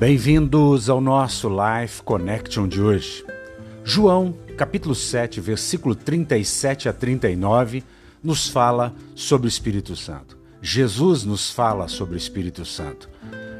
Bem-vindos ao nosso Life Connection de hoje. João, capítulo 7, versículo 37 a 39, nos fala sobre o Espírito Santo. Jesus nos fala sobre o Espírito Santo.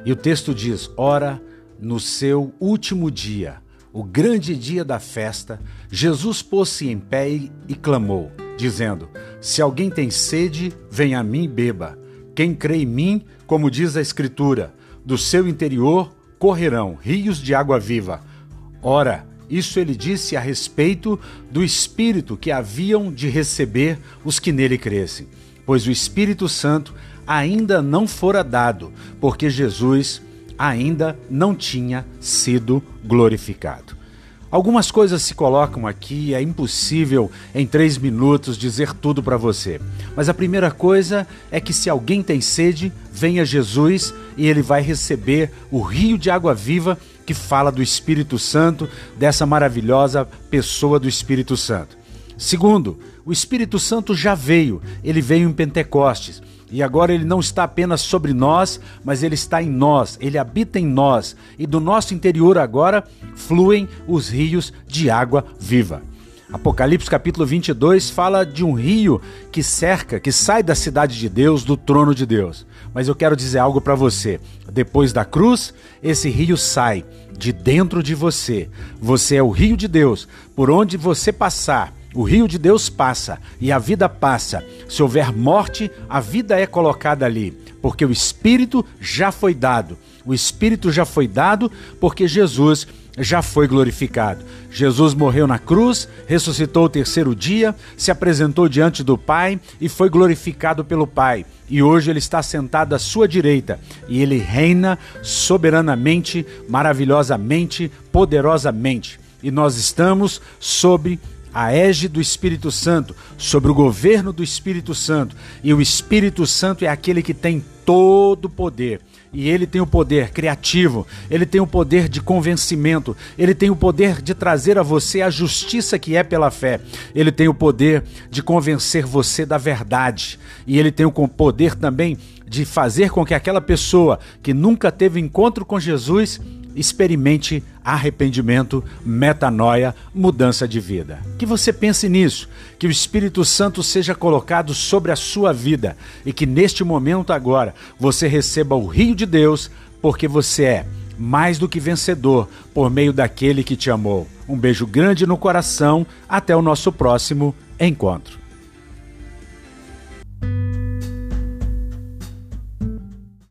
E o texto diz: Ora, no seu último dia, o grande dia da festa, Jesus pôs-se em pé e clamou, dizendo: Se alguém tem sede, venha a mim e beba. Quem crê em mim, como diz a Escritura, do seu interior correrão rios de água viva. Ora, isso ele disse a respeito do Espírito que haviam de receber os que nele crescem, pois o Espírito Santo ainda não fora dado, porque Jesus ainda não tinha sido glorificado. Algumas coisas se colocam aqui, é impossível em três minutos dizer tudo para você. Mas a primeira coisa é que se alguém tem sede, venha Jesus e ele vai receber o rio de água viva que fala do Espírito Santo, dessa maravilhosa pessoa do Espírito Santo. Segundo, o Espírito Santo já veio, ele veio em Pentecostes. E agora ele não está apenas sobre nós, mas ele está em nós, ele habita em nós. E do nosso interior agora fluem os rios de água viva. Apocalipse capítulo 22 fala de um rio que cerca, que sai da cidade de Deus, do trono de Deus. Mas eu quero dizer algo para você. Depois da cruz, esse rio sai de dentro de você. Você é o rio de Deus. Por onde você passar, o rio de Deus passa e a vida passa. Se houver morte, a vida é colocada ali, porque o Espírito já foi dado. O Espírito já foi dado porque Jesus já foi glorificado. Jesus morreu na cruz, ressuscitou o terceiro dia, se apresentou diante do Pai e foi glorificado pelo Pai. E hoje ele está sentado à sua direita e ele reina soberanamente, maravilhosamente, poderosamente. E nós estamos sobre a égide do Espírito Santo, sobre o governo do Espírito Santo. E o Espírito Santo é aquele que tem todo o poder. E ele tem o poder criativo, ele tem o poder de convencimento, ele tem o poder de trazer a você a justiça que é pela fé, ele tem o poder de convencer você da verdade, e ele tem o poder também de fazer com que aquela pessoa que nunca teve encontro com Jesus experimente arrependimento, metanoia, mudança de vida. Que você pense nisso, que o Espírito Santo seja colocado sobre a sua vida e que neste momento agora você receba o rio de Deus, porque você é mais do que vencedor por meio daquele que te amou. Um beijo grande no coração, até o nosso próximo encontro.